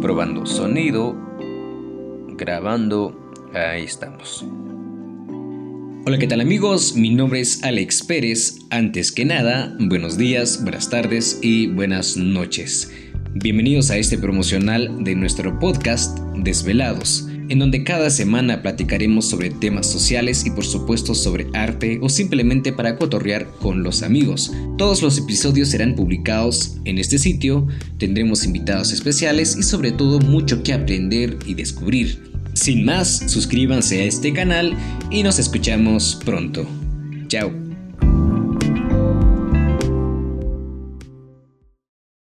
Probando sonido, grabando, ahí estamos. Hola, ¿qué tal amigos? Mi nombre es Alex Pérez. Antes que nada, buenos días, buenas tardes y buenas noches. Bienvenidos a este promocional de nuestro podcast Desvelados, en donde cada semana platicaremos sobre temas sociales y por supuesto sobre arte o simplemente para cotorrear con los amigos. Todos los episodios serán publicados en este sitio, tendremos invitados especiales y sobre todo mucho que aprender y descubrir. Sin más, suscríbanse a este canal y nos escuchamos pronto. Chao.